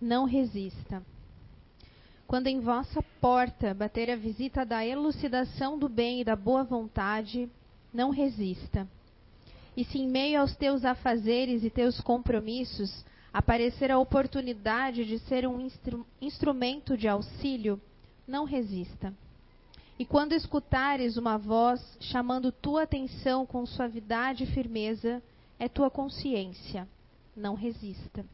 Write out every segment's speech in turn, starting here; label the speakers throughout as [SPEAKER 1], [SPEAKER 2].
[SPEAKER 1] não resista. Quando em vossa porta bater a visita da elucidação do bem e da boa vontade, não resista. E se em meio aos teus afazeres e teus compromissos aparecer a oportunidade de ser um instru instrumento de auxílio, não resista. E quando escutares uma voz chamando tua atenção com suavidade e firmeza, é tua consciência. Não resista.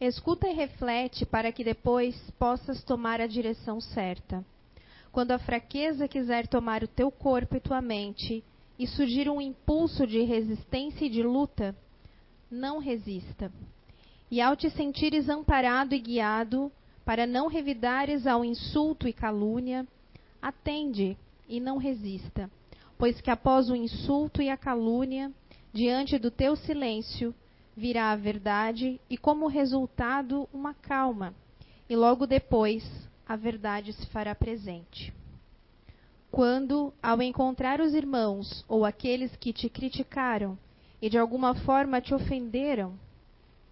[SPEAKER 1] Escuta e reflete para que depois possas tomar a direção certa. Quando a fraqueza quiser tomar o teu corpo e tua mente e surgir um impulso de resistência e de luta, não resista. E ao te sentires amparado e guiado, para não revidares ao insulto e calúnia, atende e não resista, pois que após o insulto e a calúnia, diante do teu silêncio, virá a verdade e, como resultado, uma calma, e logo depois a verdade se fará presente. Quando, ao encontrar os irmãos ou aqueles que te criticaram e de alguma forma te ofenderam,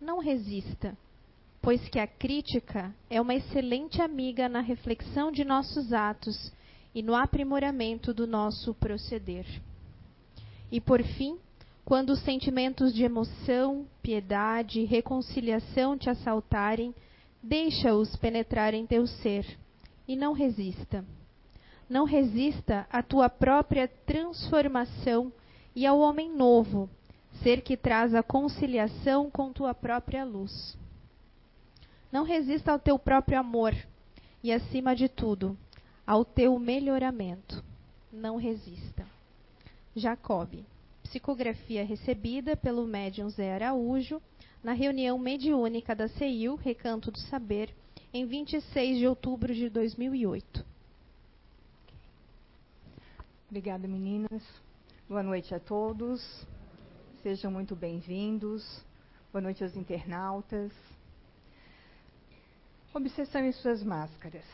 [SPEAKER 1] não resista, pois que a crítica é uma excelente amiga na reflexão de nossos atos e no aprimoramento do nosso proceder. E por fim, quando os sentimentos de emoção, piedade e reconciliação te assaltarem, deixa-os penetrar em teu ser e não resista. Não resista à tua própria transformação e ao homem novo, ser que traz a conciliação com tua própria luz. Não resista ao teu próprio amor e, acima de tudo, ao teu melhoramento. Não resista. Jacob psicografia recebida pelo médium Zé Araújo na reunião mediúnica da CEIU, Recanto do Saber, em 26 de outubro de 2008.
[SPEAKER 2] Obrigada, meninas. Boa noite a todos. Sejam muito bem-vindos. Boa noite aos internautas. Obsessão e suas máscaras.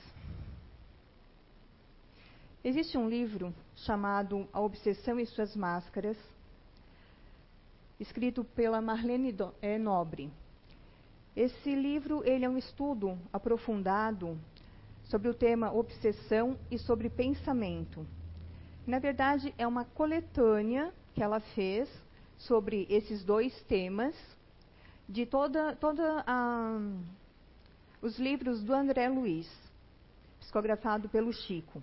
[SPEAKER 2] Existe um livro chamado A Obsessão e Suas Máscaras, escrito pela Marlene é, Nobre. Esse livro ele é um estudo aprofundado sobre o tema obsessão e sobre pensamento. Na verdade, é uma coletânea que ela fez sobre esses dois temas de toda, toda a, os livros do André Luiz, psicografado pelo Chico.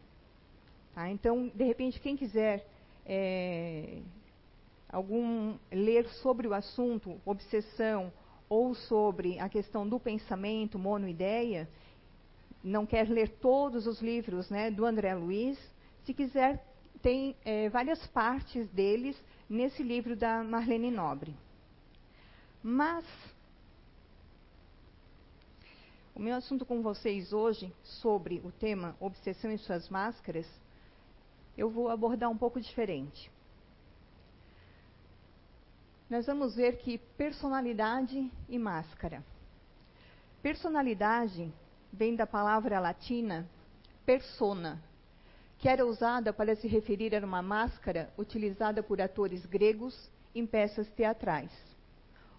[SPEAKER 2] Tá? Então, de repente, quem quiser é, algum ler sobre o assunto obsessão ou sobre a questão do pensamento monoideia, não quer ler todos os livros né, do André Luiz, se quiser, tem é, várias partes deles nesse livro da Marlene Nobre. Mas o meu assunto com vocês hoje sobre o tema obsessão e suas máscaras, eu vou abordar um pouco diferente nós vamos ver que personalidade e máscara. Personalidade vem da palavra latina persona, que era usada para se referir a uma máscara utilizada por atores gregos em peças teatrais.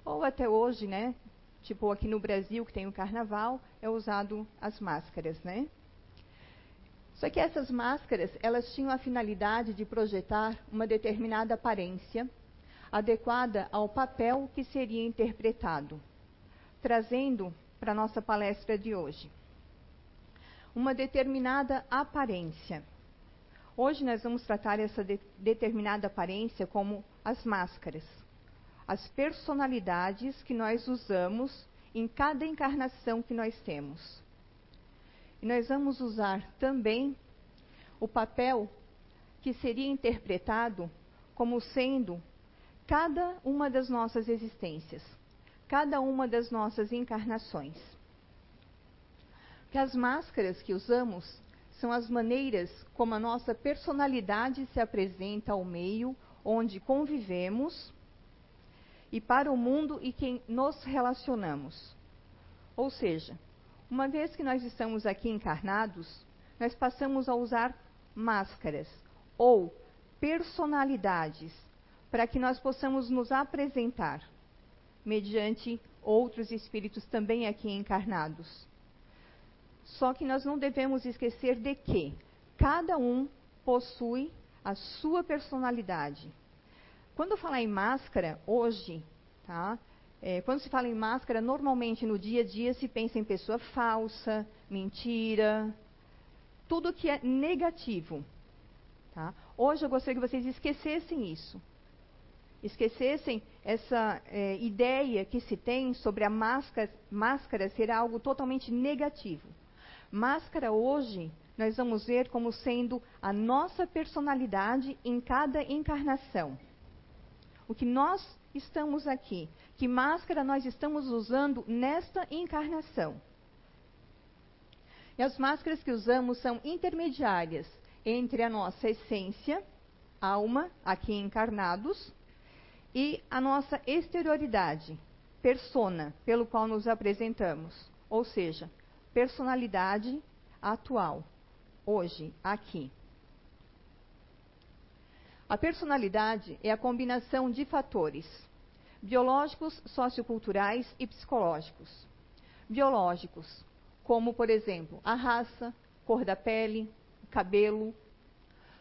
[SPEAKER 2] Ou até hoje, né? Tipo aqui no Brasil, que tem o carnaval, é usado as máscaras, né? Só que essas máscaras, elas tinham a finalidade de projetar uma determinada aparência adequada ao papel que seria interpretado, trazendo para a nossa palestra de hoje uma determinada aparência. Hoje nós vamos tratar essa de determinada aparência como as máscaras, as personalidades que nós usamos em cada encarnação que nós temos. E nós vamos usar também o papel que seria interpretado como sendo cada uma das nossas existências, cada uma das nossas encarnações. Que as máscaras que usamos são as maneiras como a nossa personalidade se apresenta ao meio onde convivemos e para o mundo e quem nos relacionamos. Ou seja, uma vez que nós estamos aqui encarnados, nós passamos a usar máscaras ou personalidades para que nós possamos nos apresentar mediante outros espíritos também aqui encarnados. Só que nós não devemos esquecer de que cada um possui a sua personalidade. Quando falar em máscara, hoje, tá? É, quando se fala em máscara, normalmente no dia a dia se pensa em pessoa falsa, mentira, tudo que é negativo. Tá? Hoje eu gostaria que vocês esquecessem isso. Esquecessem essa é, ideia que se tem sobre a máscara, máscara ser algo totalmente negativo. Máscara hoje nós vamos ver como sendo a nossa personalidade em cada encarnação. O que nós estamos aqui, que máscara nós estamos usando nesta encarnação. E as máscaras que usamos são intermediárias entre a nossa essência, alma, aqui encarnados, e a nossa exterioridade, persona, pelo qual nos apresentamos, ou seja, personalidade atual, hoje, aqui. A personalidade é a combinação de fatores biológicos, socioculturais e psicológicos. Biológicos, como, por exemplo, a raça, cor da pele, cabelo.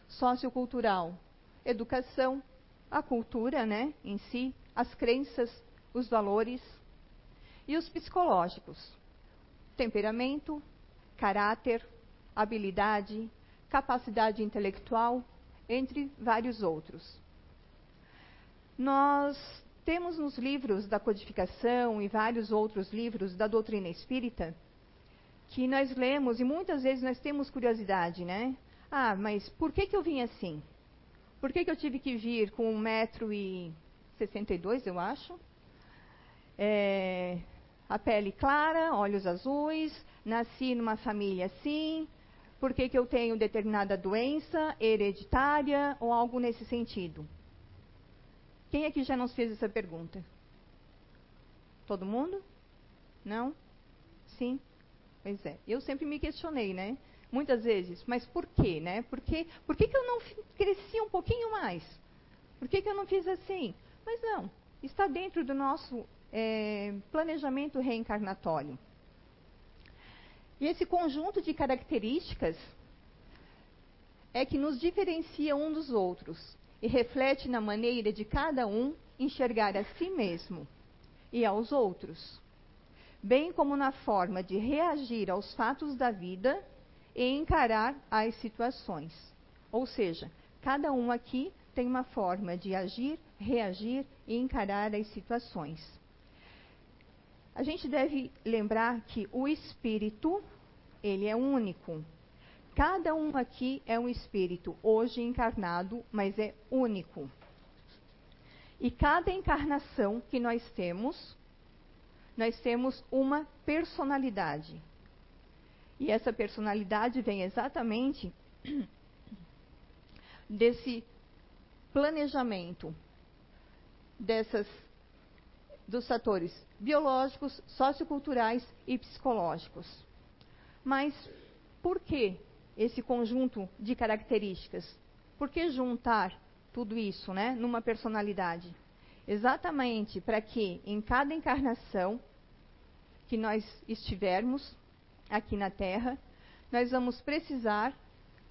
[SPEAKER 2] Sociocultural, educação, a cultura né, em si, as crenças, os valores. E os psicológicos, temperamento, caráter, habilidade, capacidade intelectual, entre vários outros. Nós temos nos livros da codificação e vários outros livros da doutrina espírita que nós lemos e muitas vezes nós temos curiosidade, né? Ah, mas por que, que eu vim assim? Por que, que eu tive que vir com 1,62m, eu acho? É, a pele clara, olhos azuis, nasci numa família assim, por que, que eu tenho determinada doença hereditária ou algo nesse sentido? Quem aqui já nos fez essa pergunta? Todo mundo? Não? Sim? Pois é. Eu sempre me questionei, né? Muitas vezes, mas por quê, né? Por, quê? por que, que eu não cresci um pouquinho mais? Por que, que eu não fiz assim? Mas não, está dentro do nosso é, planejamento reencarnatório. E esse conjunto de características é que nos diferencia um dos outros e reflete na maneira de cada um enxergar a si mesmo e aos outros, bem como na forma de reagir aos fatos da vida e encarar as situações. Ou seja, cada um aqui tem uma forma de agir, reagir e encarar as situações. A gente deve lembrar que o espírito, ele é único. Cada um aqui é um espírito, hoje encarnado, mas é único. E cada encarnação que nós temos, nós temos uma personalidade. E essa personalidade vem exatamente desse planejamento dessas dos fatores biológicos, socioculturais e psicológicos. Mas por que esse conjunto de características? Por que juntar tudo isso né, numa personalidade? Exatamente para que em cada encarnação que nós estivermos aqui na Terra, nós vamos precisar,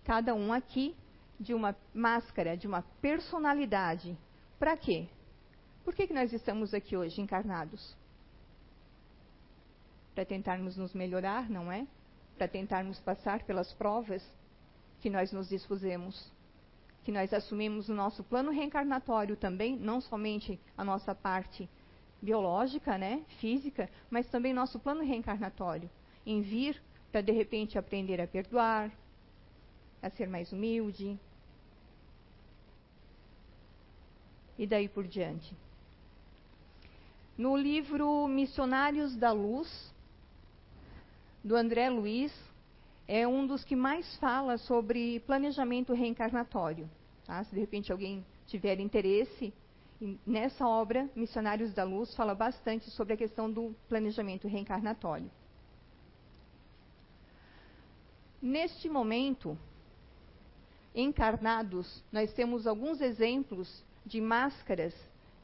[SPEAKER 2] cada um aqui, de uma máscara, de uma personalidade. Para quê? Por que, que nós estamos aqui hoje encarnados? Para tentarmos nos melhorar, não é? Para tentarmos passar pelas provas que nós nos dispusemos. Que nós assumimos o nosso plano reencarnatório também, não somente a nossa parte biológica, né, física, mas também nosso plano reencarnatório, em vir para de repente aprender a perdoar, a ser mais humilde, e daí por diante. No livro Missionários da Luz, do André Luiz, é um dos que mais fala sobre planejamento reencarnatório. Tá? Se de repente alguém tiver interesse, nessa obra, Missionários da Luz fala bastante sobre a questão do planejamento reencarnatório. Neste momento, encarnados, nós temos alguns exemplos de máscaras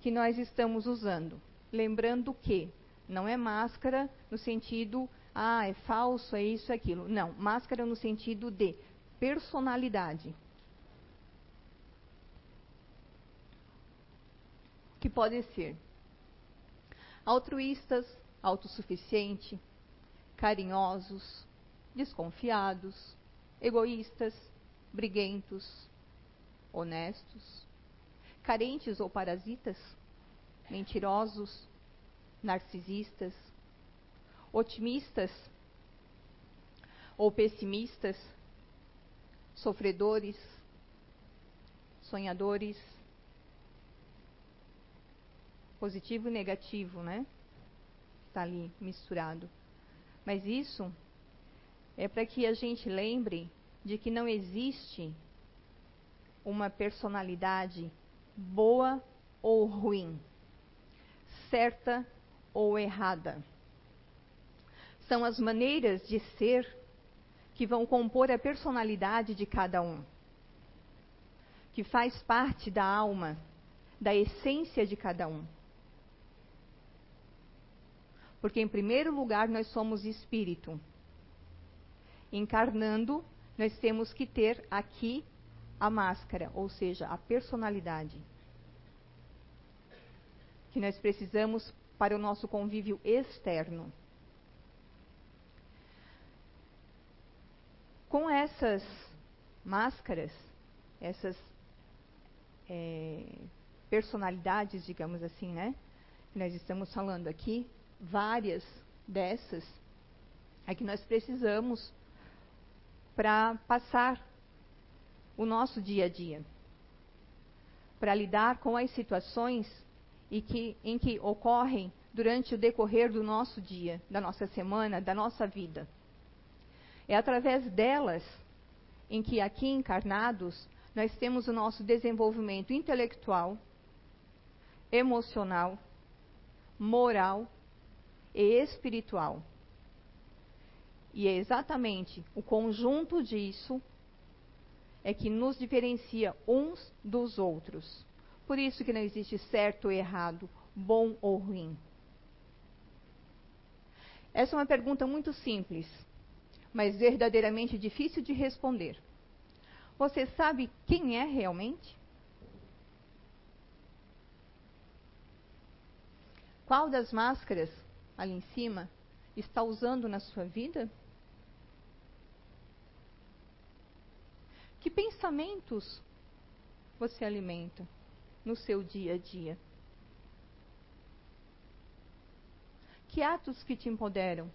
[SPEAKER 2] que nós estamos usando lembrando que Não é máscara no sentido, ah, é falso, é isso, é aquilo. Não, máscara no sentido de personalidade. Que podem ser altruístas, autossuficiente, carinhosos, desconfiados, egoístas, briguentos, honestos, carentes ou parasitas, mentirosos, narcisistas, otimistas ou pessimistas, sofredores, sonhadores, positivo e negativo, né? Está ali misturado. Mas isso é para que a gente lembre de que não existe uma personalidade boa ou ruim, certa ou errada. São as maneiras de ser que vão compor a personalidade de cada um, que faz parte da alma, da essência de cada um. Porque, em primeiro lugar, nós somos espírito. Encarnando, nós temos que ter aqui a máscara, ou seja, a personalidade. Que nós precisamos para o nosso convívio externo. Com essas máscaras, essas é, personalidades, digamos assim, né? Nós estamos falando aqui, várias dessas, é que nós precisamos para passar o nosso dia a dia, para lidar com as situações e que, em que ocorrem durante o decorrer do nosso dia, da nossa semana, da nossa vida. É através delas em que aqui encarnados nós temos o nosso desenvolvimento intelectual, emocional, moral e espiritual. E é exatamente o conjunto disso é que nos diferencia uns dos outros. Por isso que não existe certo ou errado, bom ou ruim. Essa é uma pergunta muito simples, mas verdadeiramente difícil de responder. Você sabe quem é realmente? Qual das máscaras ali em cima está usando na sua vida? Que pensamentos você alimenta no seu dia a dia? Que atos que te empoderam?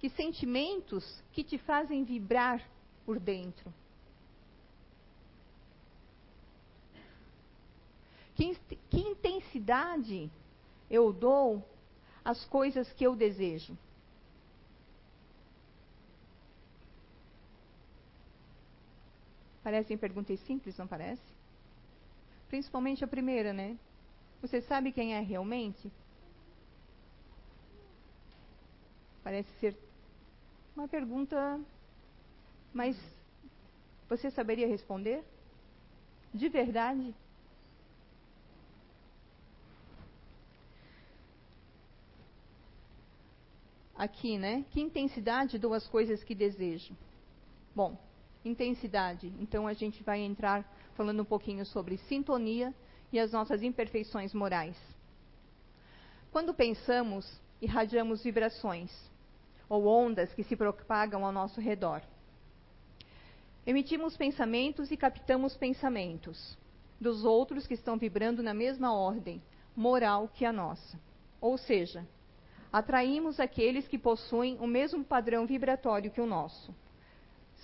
[SPEAKER 2] Que sentimentos que te fazem vibrar por dentro? Que, que intensidade eu dou às coisas que eu desejo? Parecem perguntas simples, não parece? Principalmente a primeira, né? Você sabe quem é realmente? Parece ser uma pergunta, mas você saberia responder? De verdade? Aqui, né? Que intensidade dou às coisas que desejo? Bom, intensidade. Então a gente vai entrar falando um pouquinho sobre sintonia e as nossas imperfeições morais. Quando pensamos, irradiamos vibrações ou ondas que se propagam ao nosso redor. Emitimos pensamentos e captamos pensamentos dos outros que estão vibrando na mesma ordem moral que a nossa. Ou seja, atraímos aqueles que possuem o mesmo padrão vibratório que o nosso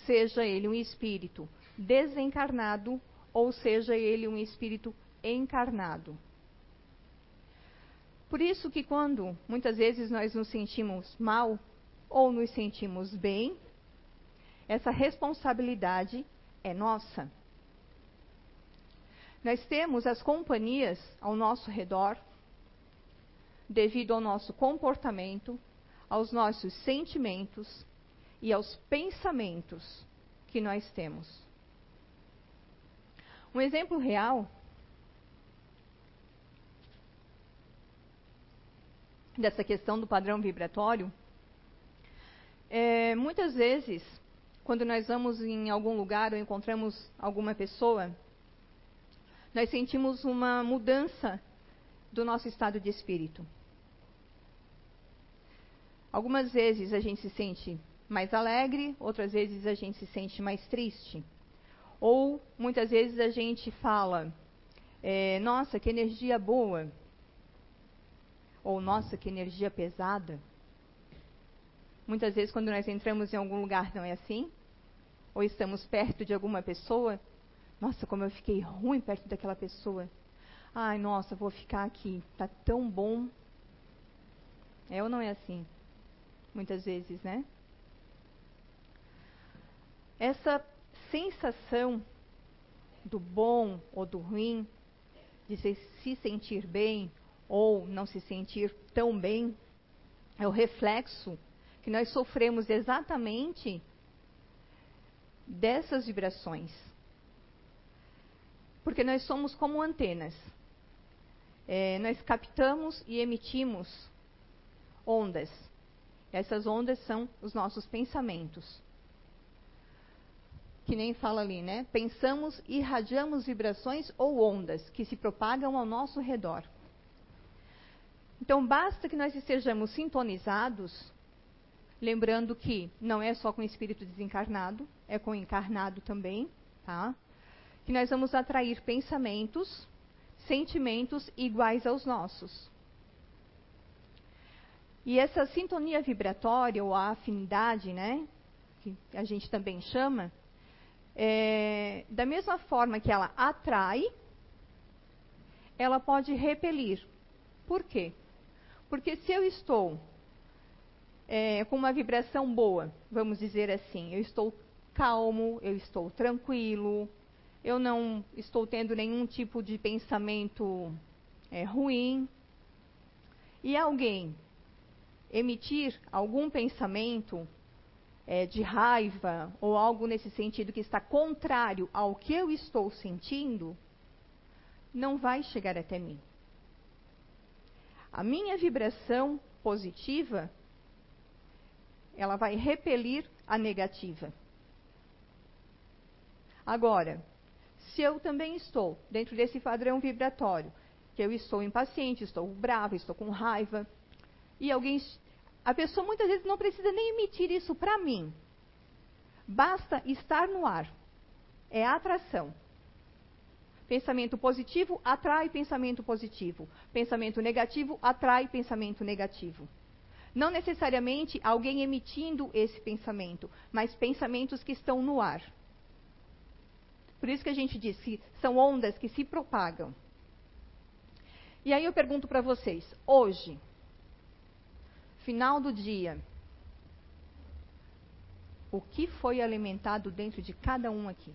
[SPEAKER 2] seja ele um espírito desencarnado ou seja ele um espírito encarnado. Por isso que quando muitas vezes nós nos sentimos mal ou nos sentimos bem, essa responsabilidade é nossa. Nós temos as companhias ao nosso redor devido ao nosso comportamento, aos nossos sentimentos, e aos pensamentos que nós temos. Um exemplo real dessa questão do padrão vibratório, é, muitas vezes, quando nós vamos em algum lugar ou encontramos alguma pessoa, nós sentimos uma mudança do nosso estado de espírito. Algumas vezes a gente se sente mais alegre, outras vezes a gente se sente mais triste. Ou muitas vezes a gente fala, é, nossa, que energia boa. Ou nossa, que energia pesada. Muitas vezes, quando nós entramos em algum lugar, não é assim? Ou estamos perto de alguma pessoa, nossa, como eu fiquei ruim perto daquela pessoa. Ai, nossa, vou ficar aqui, tá tão bom. É ou não é assim? Muitas vezes, né? Essa sensação do bom ou do ruim, de se, se sentir bem ou não se sentir tão bem, é o reflexo que nós sofremos exatamente dessas vibrações. Porque nós somos como antenas. É, nós captamos e emitimos ondas. Essas ondas são os nossos pensamentos que nem fala ali, né? Pensamos irradiamos vibrações ou ondas que se propagam ao nosso redor. Então, basta que nós estejamos sintonizados, lembrando que não é só com o espírito desencarnado, é com o encarnado também, tá? Que nós vamos atrair pensamentos, sentimentos iguais aos nossos. E essa sintonia vibratória, ou a afinidade, né? Que a gente também chama, é, da mesma forma que ela atrai, ela pode repelir. Por quê? Porque se eu estou é, com uma vibração boa, vamos dizer assim, eu estou calmo, eu estou tranquilo, eu não estou tendo nenhum tipo de pensamento é, ruim, e alguém emitir algum pensamento é, de raiva ou algo nesse sentido que está contrário ao que eu estou sentindo, não vai chegar até mim. A minha vibração positiva, ela vai repelir a negativa. Agora, se eu também estou dentro desse padrão vibratório, que eu estou impaciente, estou brava, estou com raiva, e alguém a pessoa muitas vezes não precisa nem emitir isso para mim. Basta estar no ar. É atração. Pensamento positivo atrai pensamento positivo. Pensamento negativo atrai pensamento negativo. Não necessariamente alguém emitindo esse pensamento, mas pensamentos que estão no ar. Por isso que a gente diz que são ondas que se propagam. E aí eu pergunto para vocês, hoje, final do dia, o que foi alimentado dentro de cada um aqui?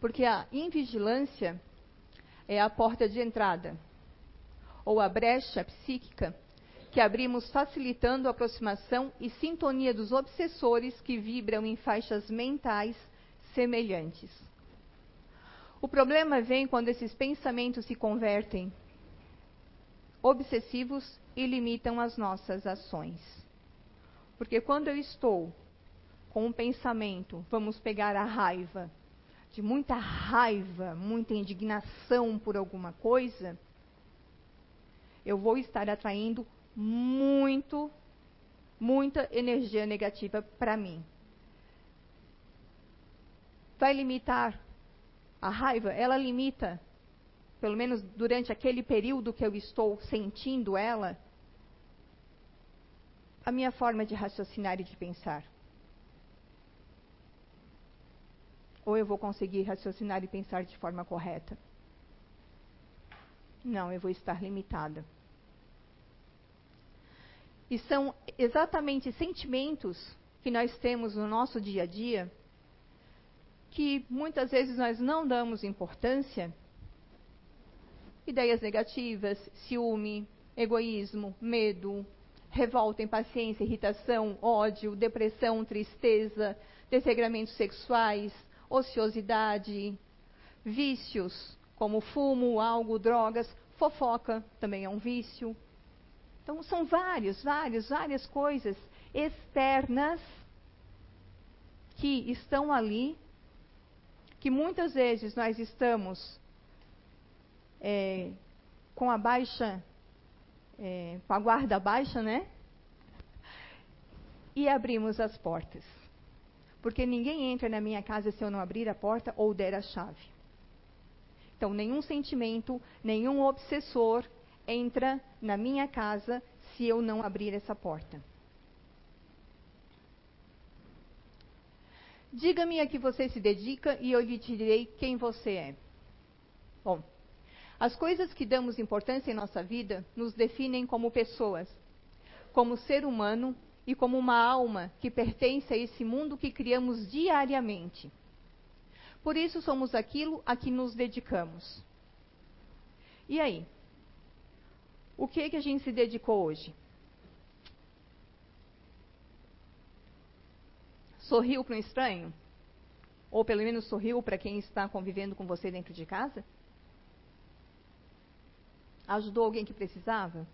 [SPEAKER 2] Porque a invigilância é a porta de entrada, ou a brecha psíquica que abrimos facilitando a aproximação e sintonia dos obsessores que vibram em faixas mentais semelhantes. O problema vem quando esses pensamentos se convertem obsessivos e limitam as nossas ações. Porque quando eu estou com um pensamento, vamos pegar a raiva, de muita raiva, muita indignação por alguma coisa, eu vou estar atraindo muito, muita energia negativa para mim. Vai limitar a raiva, ela limita, pelo menos durante aquele período que eu estou sentindo ela, a minha forma de raciocinar e de pensar. Ou eu vou conseguir raciocinar e pensar de forma correta? Não, eu vou estar limitada. E são exatamente sentimentos que nós temos no nosso dia a dia que muitas vezes nós não damos importância, ideias negativas, ciúme, egoísmo, medo, revolta, impaciência, irritação, ódio, depressão, tristeza, desregramentos sexuais, ociosidade, vícios como fumo, algo, drogas, fofoca também é um vício. Então são vários, vários, várias coisas externas que estão ali, que muitas vezes nós estamos é, com a baixa, é, com a guarda baixa, né? E abrimos as portas. Porque ninguém entra na minha casa se eu não abrir a porta ou der a chave. Então, nenhum sentimento, nenhum obsessor entra na minha casa se eu não abrir essa porta. Diga-me a que você se dedica e eu lhe direi quem você é. Bom, as coisas que damos importância em nossa vida nos definem como pessoas, como ser humano e como uma alma que pertence a esse mundo que criamos diariamente. Por isso somos aquilo a que nos dedicamos. E aí? O que, que a gente se dedicou hoje? Sorriu para um estranho? Ou pelo menos sorriu para quem está convivendo com você dentro de casa? Ajudou alguém que precisava?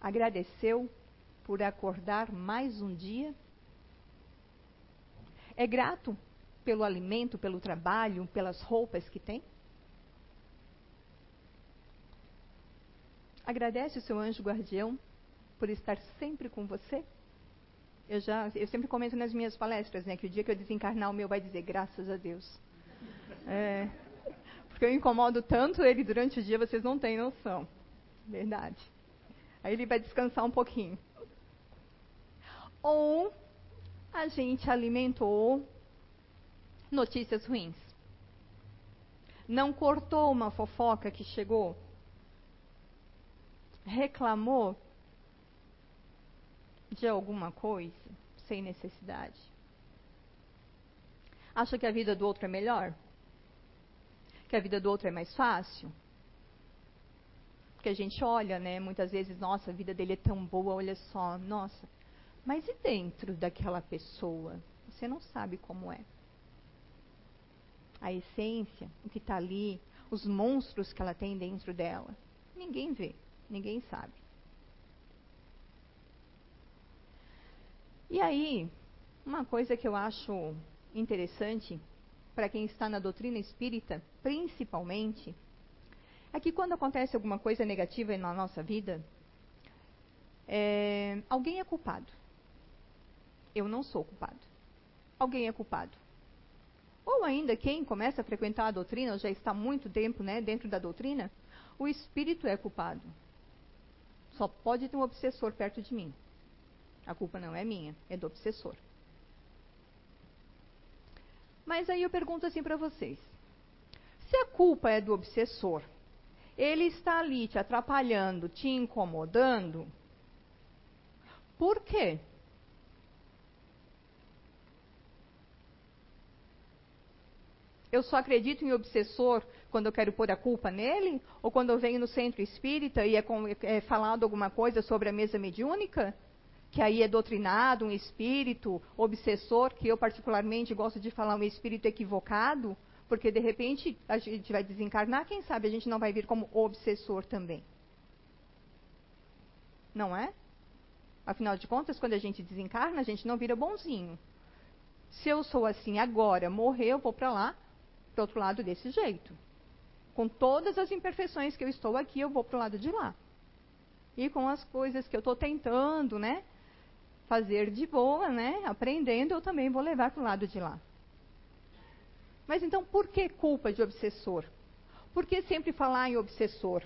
[SPEAKER 2] Agradeceu por acordar mais um dia? É grato pelo alimento, pelo trabalho, pelas roupas que tem? Agradece o seu anjo guardião por estar sempre com você? Eu já, eu sempre comento nas minhas palestras, né, que o dia que eu desencarnar o meu vai dizer graças a Deus. É, porque eu incomodo tanto ele durante o dia, vocês não têm noção. Verdade. Aí ele vai descansar um pouquinho. Ou a gente alimentou notícias ruins. Não cortou uma fofoca que chegou. Reclamou de alguma coisa sem necessidade. Acha que a vida do outro é melhor? Que a vida do outro é mais fácil? Porque a gente olha, né? Muitas vezes, nossa, a vida dele é tão boa, olha só, nossa. Mas e dentro daquela pessoa? Você não sabe como é. A essência, o que está ali, os monstros que ela tem dentro dela. Ninguém vê, ninguém sabe. E aí, uma coisa que eu acho interessante para quem está na doutrina espírita, principalmente, é que quando acontece alguma coisa negativa na nossa vida, é, alguém é culpado. Eu não sou culpado. Alguém é culpado. Ou ainda, quem começa a frequentar a doutrina, ou já está muito tempo né, dentro da doutrina, o espírito é culpado. Só pode ter um obsessor perto de mim. A culpa não é minha, é do obsessor. Mas aí eu pergunto assim para vocês: se a culpa é do obsessor, ele está ali te atrapalhando, te incomodando, por quê? Eu só acredito em obsessor quando eu quero pôr a culpa nele? Ou quando eu venho no centro espírita e é, com, é falado alguma coisa sobre a mesa mediúnica? Que aí é doutrinado um espírito obsessor, que eu particularmente gosto de falar um espírito equivocado, porque de repente a gente vai desencarnar, quem sabe a gente não vai vir como obsessor também. Não é? Afinal de contas, quando a gente desencarna, a gente não vira bonzinho. Se eu sou assim agora, morrer, eu vou para lá, para outro lado desse jeito. Com todas as imperfeições que eu estou aqui, eu vou para o lado de lá. E com as coisas que eu estou tentando, né? Fazer de boa, né? Aprendendo, eu também vou levar para o lado de lá. Mas então, por que culpa de obsessor? Por que sempre falar em obsessor?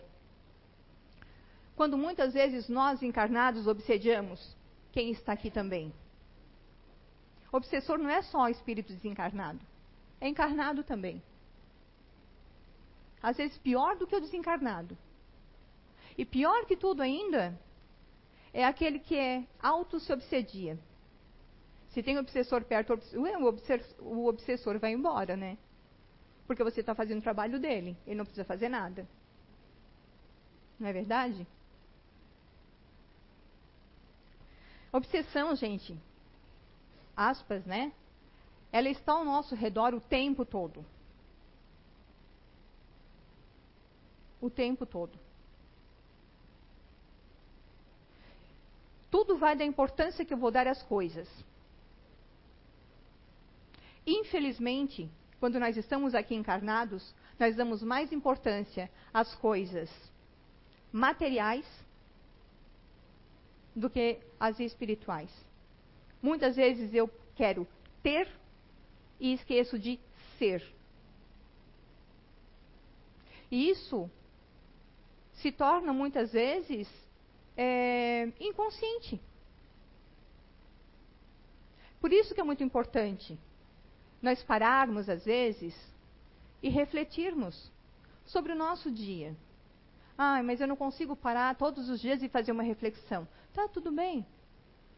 [SPEAKER 2] Quando muitas vezes nós encarnados obsediamos quem está aqui também. Obsessor não é só espírito desencarnado é encarnado também. Às vezes pior do que o desencarnado. E pior que tudo ainda, é aquele que é auto se obsedia. Se tem obsessor perto, o obsessor vai embora, né? Porque você está fazendo o trabalho dele, ele não precisa fazer nada. Não é verdade? Obsessão, gente, aspas, né? ela está ao nosso redor o tempo todo. O tempo todo. Tudo vai da importância que eu vou dar às coisas. Infelizmente, quando nós estamos aqui encarnados, nós damos mais importância às coisas materiais do que às espirituais. Muitas vezes eu quero ter e esqueço de ser. E isso se torna muitas vezes é, inconsciente. Por isso que é muito importante nós pararmos às vezes e refletirmos sobre o nosso dia. Ah, mas eu não consigo parar todos os dias e fazer uma reflexão. Tá, tudo bem.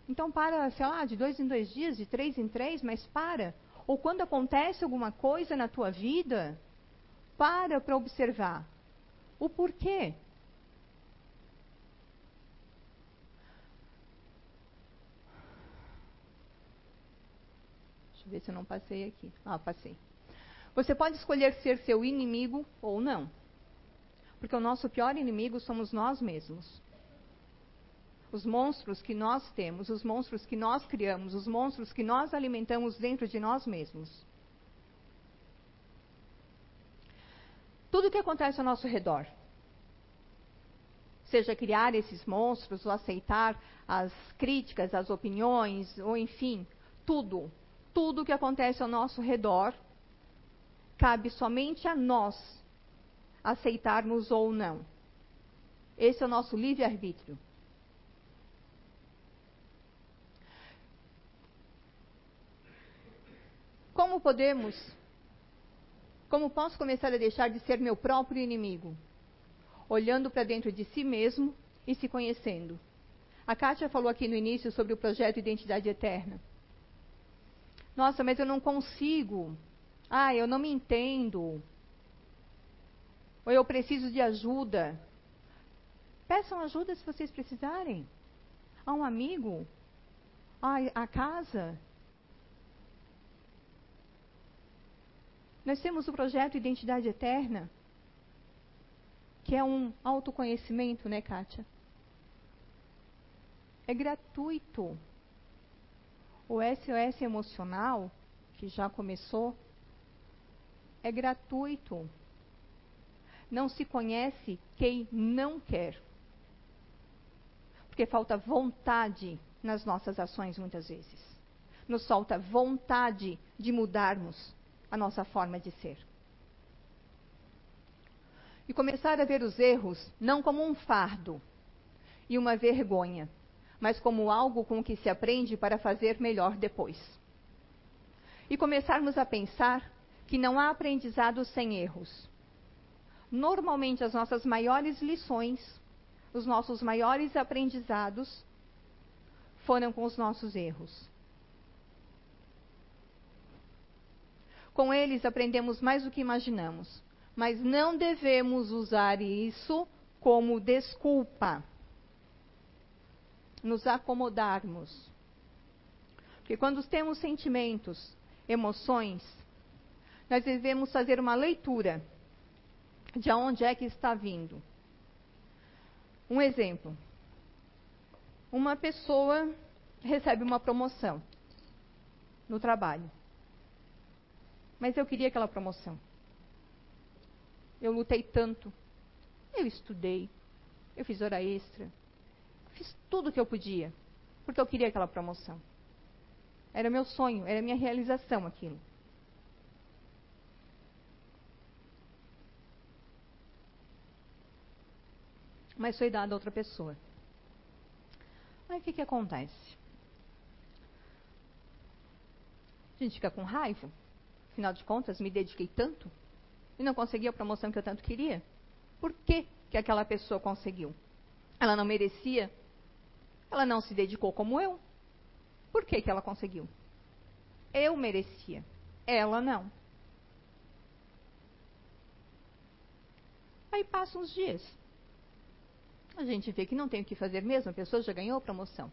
[SPEAKER 2] Então para, sei lá, de dois em dois dias, de três em três, mas para. Ou quando acontece alguma coisa na tua vida, para para observar o porquê. Deixa eu ver se eu não passei aqui. Ah, passei. Você pode escolher ser seu inimigo ou não. Porque o nosso pior inimigo somos nós mesmos. Os monstros que nós temos, os monstros que nós criamos, os monstros que nós alimentamos dentro de nós mesmos. Tudo que acontece ao nosso redor, seja criar esses monstros, ou aceitar as críticas, as opiniões, ou enfim, tudo, tudo que acontece ao nosso redor, cabe somente a nós aceitarmos ou não. Esse é o nosso livre-arbítrio. Como podemos, como posso começar a deixar de ser meu próprio inimigo? Olhando para dentro de si mesmo e se conhecendo. A Kátia falou aqui no início sobre o projeto Identidade Eterna. Nossa, mas eu não consigo. Ah, eu não me entendo ou eu preciso de ajuda. Peçam ajuda se vocês precisarem. A um amigo, a, a casa. Nós temos o projeto Identidade Eterna, que é um autoconhecimento, né, Kátia? É gratuito. O SOS emocional, que já começou, é gratuito. Não se conhece quem não quer. Porque falta vontade nas nossas ações muitas vezes. Nos falta vontade de mudarmos a nossa forma de ser. E começar a ver os erros não como um fardo e uma vergonha, mas como algo com que se aprende para fazer melhor depois. E começarmos a pensar que não há aprendizado sem erros, normalmente as nossas maiores lições, os nossos maiores aprendizados foram com os nossos erros. Com eles aprendemos mais do que imaginamos, mas não devemos usar isso como desculpa. Nos acomodarmos. Porque quando temos sentimentos, emoções, nós devemos fazer uma leitura de onde é que está vindo. Um exemplo. Uma pessoa recebe uma promoção no trabalho. Mas eu queria aquela promoção. Eu lutei tanto. Eu estudei. Eu fiz hora extra. Fiz tudo o que eu podia. Porque eu queria aquela promoção. Era meu sonho, era minha realização aquilo. mas foi dado a outra pessoa. Aí o que, que acontece? A gente fica com raiva. Afinal de contas, me dediquei tanto e não consegui a promoção que eu tanto queria. Por que, que aquela pessoa conseguiu? Ela não merecia? Ela não se dedicou como eu? Por que, que ela conseguiu? Eu merecia, ela não. Aí passam os dias a gente vê que não tem o que fazer mesmo, a pessoa já ganhou a promoção.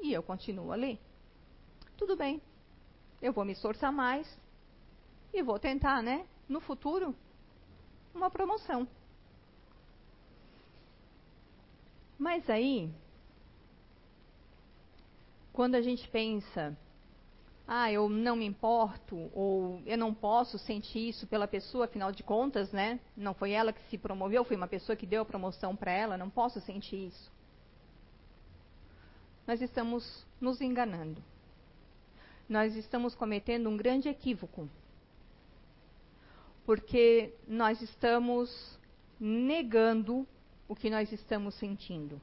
[SPEAKER 2] E eu continuo ali. Tudo bem. eu vou me esforçar mais e vou tentar, né, no futuro, uma promoção. Mas aí, quando a gente pensa, ah, eu não me importo, ou eu não posso sentir isso pela pessoa, afinal de contas, né? Não foi ela que se promoveu, foi uma pessoa que deu a promoção para ela, não posso sentir isso. Nós estamos nos enganando. Nós estamos cometendo um grande equívoco. Porque nós estamos negando o que nós estamos sentindo.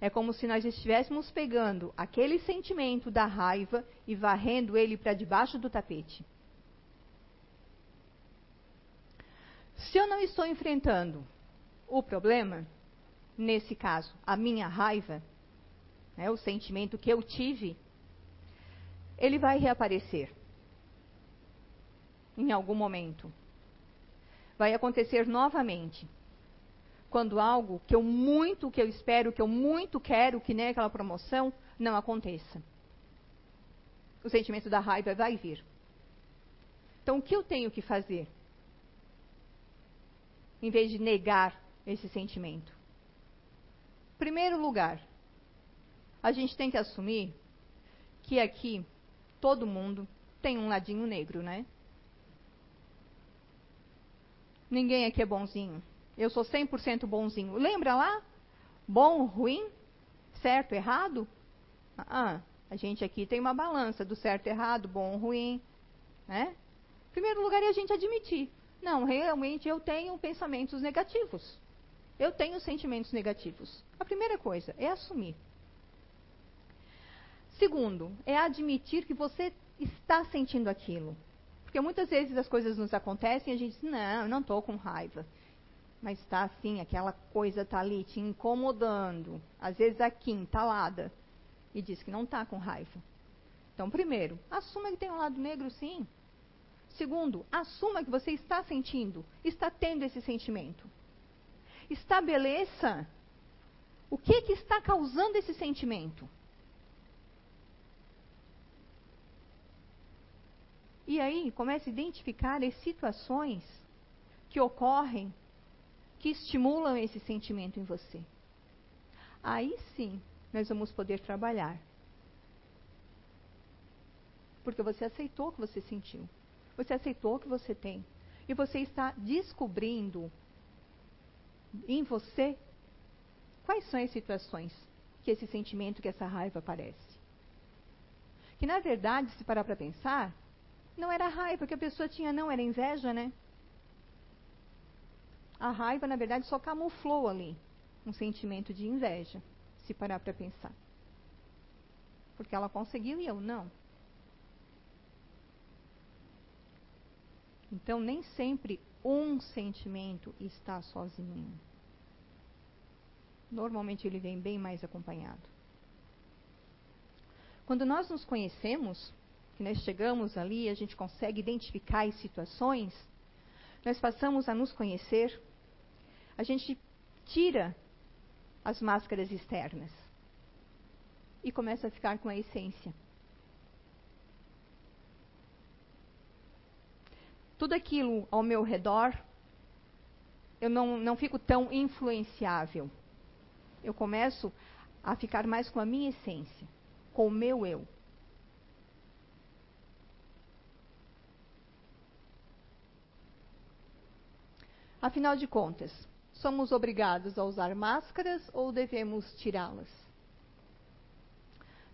[SPEAKER 2] É como se nós estivéssemos pegando aquele sentimento da raiva e varrendo ele para debaixo do tapete. Se eu não estou enfrentando o problema, nesse caso, a minha raiva, né, o sentimento que eu tive, ele vai reaparecer em algum momento. Vai acontecer novamente quando algo que eu muito, que eu espero, que eu muito quero, que nem aquela promoção, não aconteça. O sentimento da raiva vai vir. Então, o que eu tenho que fazer? Em vez de negar esse sentimento. Primeiro lugar, a gente tem que assumir que aqui todo mundo tem um ladinho negro, né? Ninguém aqui é bonzinho. Eu sou 100% bonzinho. Lembra lá? Bom, ruim? Certo, errado? Ah, a gente aqui tem uma balança do certo, errado, bom, ruim. Né? Em primeiro lugar é a gente admitir. Não, realmente eu tenho pensamentos negativos. Eu tenho sentimentos negativos. A primeira coisa é assumir. Segundo, é admitir que você está sentindo aquilo. Porque muitas vezes as coisas nos acontecem e a gente diz, não, não estou com raiva mas está assim, aquela coisa está ali te incomodando, às vezes aqui, entalada, e diz que não está com raiva. Então, primeiro, assuma que tem um lado negro, sim. Segundo, assuma que você está sentindo, está tendo esse sentimento. Estabeleça o que, que está causando esse sentimento. E aí, comece a identificar as situações que ocorrem que estimulam esse sentimento em você. Aí sim, nós vamos poder trabalhar. Porque você aceitou o que você sentiu. Você aceitou o que você tem. E você está descobrindo em você quais são as situações que esse sentimento, que essa raiva aparece. Que na verdade, se parar para pensar, não era raiva que a pessoa tinha, não, era inveja, né? A raiva, na verdade, só camuflou ali um sentimento de inveja, se parar para pensar. Porque ela conseguiu e eu não. Então, nem sempre um sentimento está sozinho. Normalmente ele vem bem mais acompanhado. Quando nós nos conhecemos, que nós chegamos ali, a gente consegue identificar as situações, nós passamos a nos conhecer a gente tira as máscaras externas e começa a ficar com a essência. Tudo aquilo ao meu redor, eu não, não fico tão influenciável. Eu começo a ficar mais com a minha essência, com o meu eu. Afinal de contas, somos obrigados a usar máscaras ou devemos tirá-las?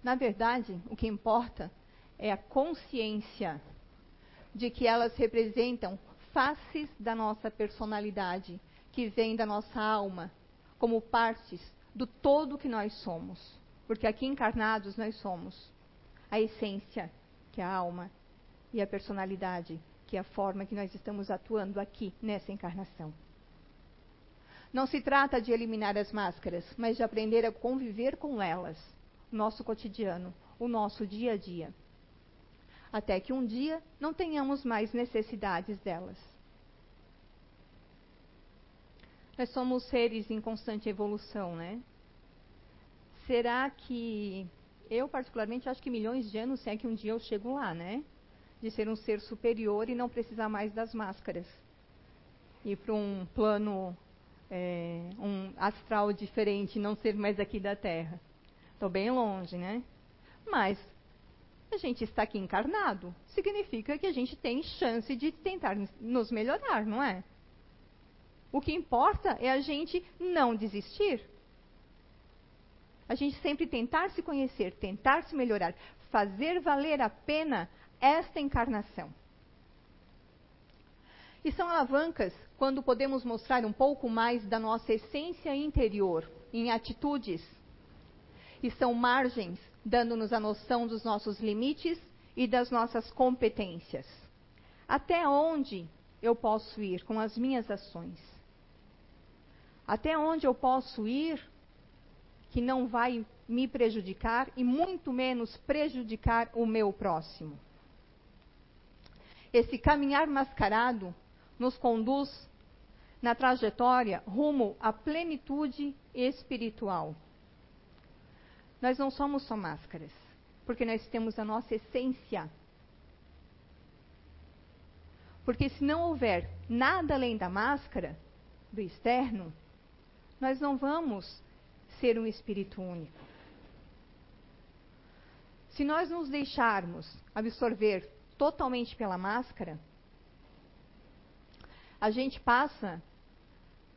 [SPEAKER 2] Na verdade, o que importa é a consciência de que elas representam faces da nossa personalidade, que vem da nossa alma, como partes do todo que nós somos. Porque aqui encarnados nós somos a essência, que é a alma, e a personalidade, que é a forma que nós estamos atuando aqui nessa encarnação. Não se trata de eliminar as máscaras, mas de aprender a conviver com elas, nosso cotidiano, o nosso dia a dia. Até que um dia não tenhamos mais necessidades delas. Nós somos seres em constante evolução, né? Será que eu particularmente acho que milhões de anos, se é que um dia eu chego lá, né? de ser um ser superior e não precisar mais das máscaras. Ir para um plano, é, um astral diferente, não ser mais aqui da Terra. Estou bem longe, né? Mas a gente está aqui encarnado, significa que a gente tem chance de tentar nos melhorar, não é? O que importa é a gente não desistir. A gente sempre tentar se conhecer, tentar se melhorar, fazer valer a pena esta encarnação. E são alavancas quando podemos mostrar um pouco mais da nossa essência interior em atitudes. E são margens dando-nos a noção dos nossos limites e das nossas competências. Até onde eu posso ir com as minhas ações? Até onde eu posso ir que não vai me prejudicar e muito menos prejudicar o meu próximo? Esse caminhar mascarado nos conduz na trajetória rumo à plenitude espiritual. Nós não somos só máscaras, porque nós temos a nossa essência. Porque se não houver nada além da máscara, do externo, nós não vamos ser um espírito único. Se nós nos deixarmos absorver totalmente pela máscara, a gente passa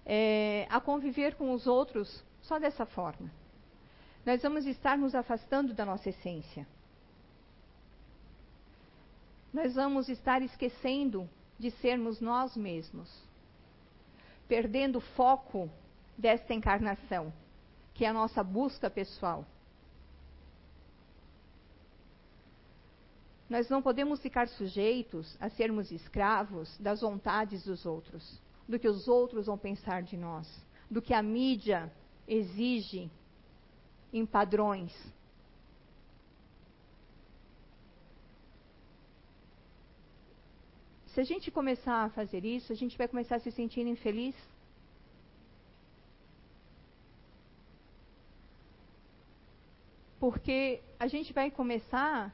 [SPEAKER 2] é, a conviver com os outros só dessa forma nós vamos estar nos afastando da nossa essência. Nós vamos estar esquecendo de sermos nós mesmos, perdendo o foco desta encarnação, que é a nossa busca pessoal. Nós não podemos ficar sujeitos a sermos escravos das vontades dos outros, do que os outros vão pensar de nós, do que a mídia exige em padrões. Se a gente começar a fazer isso, a gente vai começar a se sentir infeliz. Porque a gente vai começar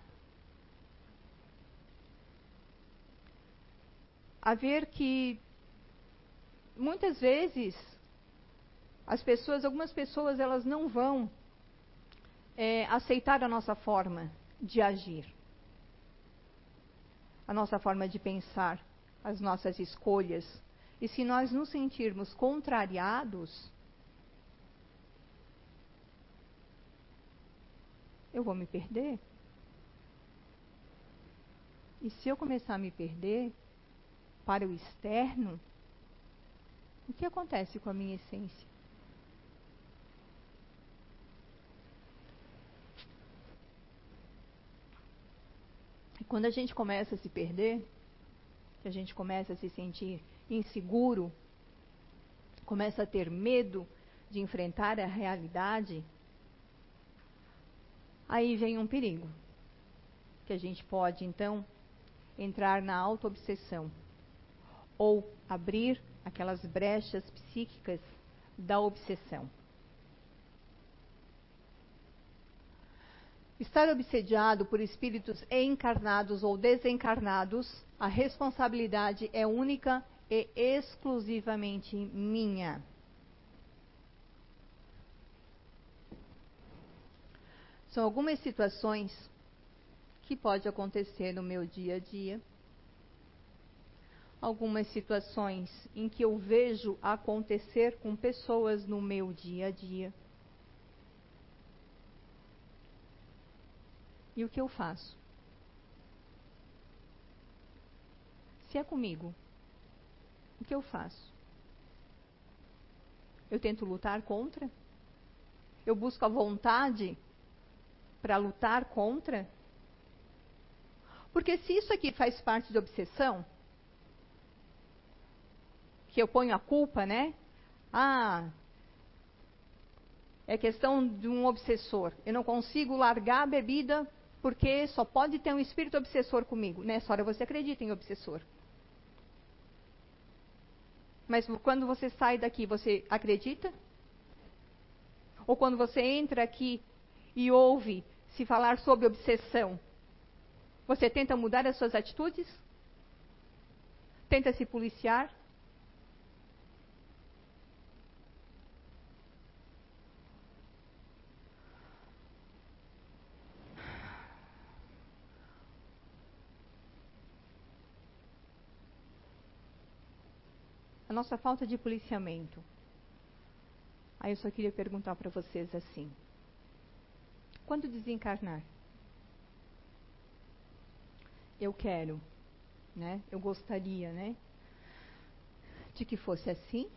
[SPEAKER 2] a ver que muitas vezes as pessoas, algumas pessoas, elas não vão é, aceitar a nossa forma de agir, a nossa forma de pensar, as nossas escolhas. E se nós nos sentirmos contrariados, eu vou me perder. E se eu começar a me perder para o externo, o que acontece com a minha essência? Quando a gente começa a se perder, que a gente começa a se sentir inseguro, começa a ter medo de enfrentar a realidade, aí vem um perigo. Que a gente pode, então, entrar na auto-obsessão ou abrir aquelas brechas psíquicas da obsessão. Estar obsediado por espíritos encarnados ou desencarnados, a responsabilidade é única e exclusivamente minha. São algumas situações que pode acontecer no meu dia a dia. Algumas situações em que eu vejo acontecer com pessoas no meu dia a dia E o que eu faço? Se é comigo, o que eu faço? Eu tento lutar contra? Eu busco a vontade para lutar contra? Porque se isso aqui faz parte de obsessão, que eu ponho a culpa, né? Ah, é questão de um obsessor. Eu não consigo largar a bebida porque só pode ter um espírito obsessor comigo. Nessa hora você acredita em obsessor. Mas quando você sai daqui, você acredita? Ou quando você entra aqui e ouve se falar sobre obsessão, Você tenta mudar as suas atitudes? Tenta se policiar? Nossa falta de policiamento. Aí eu só queria perguntar para vocês assim: quando desencarnar? Eu quero, né? Eu gostaria, né? De que fosse assim.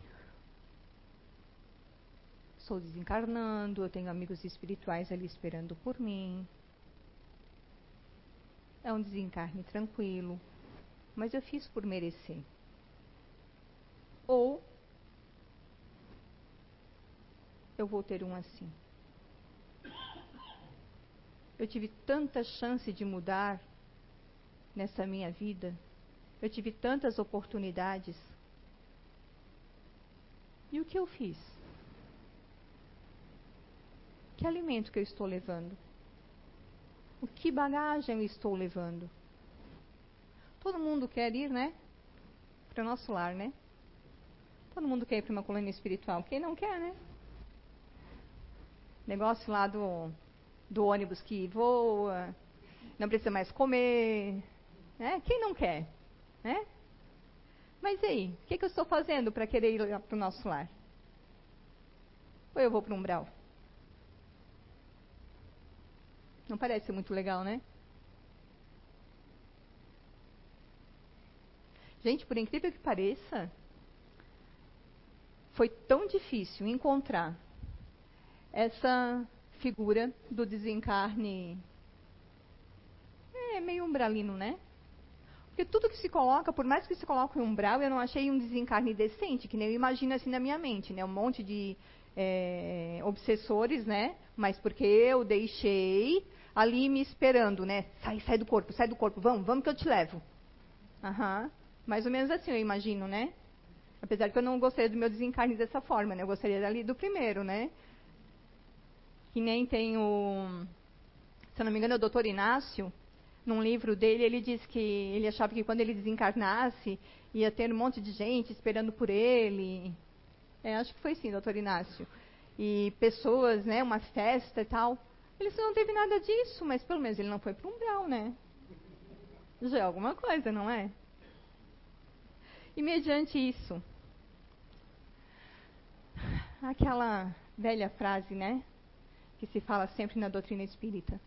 [SPEAKER 2] Estou desencarnando, eu tenho amigos espirituais ali esperando por mim. É um desencarne tranquilo, mas eu fiz por merecer. Ou eu vou ter um assim. Eu tive tanta chance de mudar nessa minha vida. Eu tive tantas oportunidades. E o que eu fiz? Que alimento que eu estou levando? O que bagagem eu estou levando? Todo mundo quer ir, né? Para o nosso lar, né? Todo mundo quer ir para uma colônia espiritual. Quem não quer, né? Negócio lá do, do ônibus que voa, não precisa mais comer, né? Quem não quer? Né? Mas e aí, o que, que eu estou fazendo para querer ir para o nosso lar? Ou eu vou para o umbral? Não parece muito legal, né? Gente, por incrível que pareça, foi tão difícil encontrar essa figura do desencarne. É meio umbralino, né? Porque tudo que se coloca, por mais que se coloque um umbral, eu não achei um desencarne decente, que nem eu imagino assim na minha mente, né? Um monte de é, obsessores, né? Mas porque eu deixei ali me esperando, né? Sai, sai do corpo, sai do corpo, vamos, vamos que eu te levo. Aham. Mais ou menos assim eu imagino, né? Apesar que eu não gostaria do meu desencarne dessa forma, né? Eu gostaria ali do primeiro, né? Que nem tem o... Se eu não me engano, é o doutor Inácio, num livro dele, ele diz que ele achava que quando ele desencarnasse, ia ter um monte de gente esperando por ele. É, acho que foi sim, doutor Inácio. E pessoas, né, uma festa e tal. Ele não teve nada disso, mas pelo menos ele não foi para um umbral, né? Já é alguma coisa, não é? E mediante isso, aquela velha frase, né? Que se fala sempre na doutrina espírita.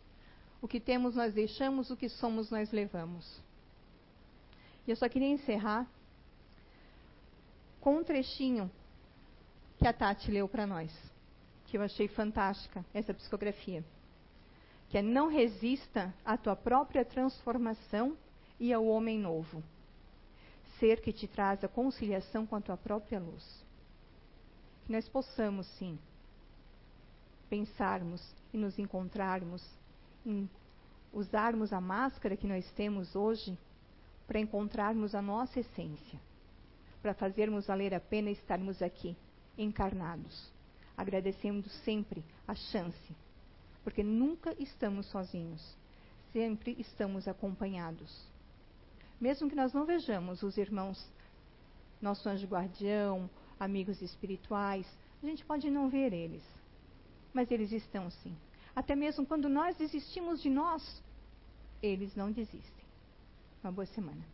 [SPEAKER 2] O que temos nós deixamos, o que somos nós levamos. E eu só queria encerrar com um trechinho que a Tati leu para nós, que eu achei fantástica, essa psicografia. Que é não resista à tua própria transformação e ao homem novo. Ser que te traz a conciliação com a tua própria luz. Que nós possamos, sim, pensarmos e nos encontrarmos em usarmos a máscara que nós temos hoje para encontrarmos a nossa essência, para fazermos valer a pena estarmos aqui, encarnados, agradecendo sempre a chance, porque nunca estamos sozinhos, sempre estamos acompanhados. Mesmo que nós não vejamos os irmãos, nosso anjo guardião, amigos espirituais, a gente pode não ver eles, mas eles estão sim. Até mesmo quando nós desistimos de nós, eles não desistem. Uma boa semana.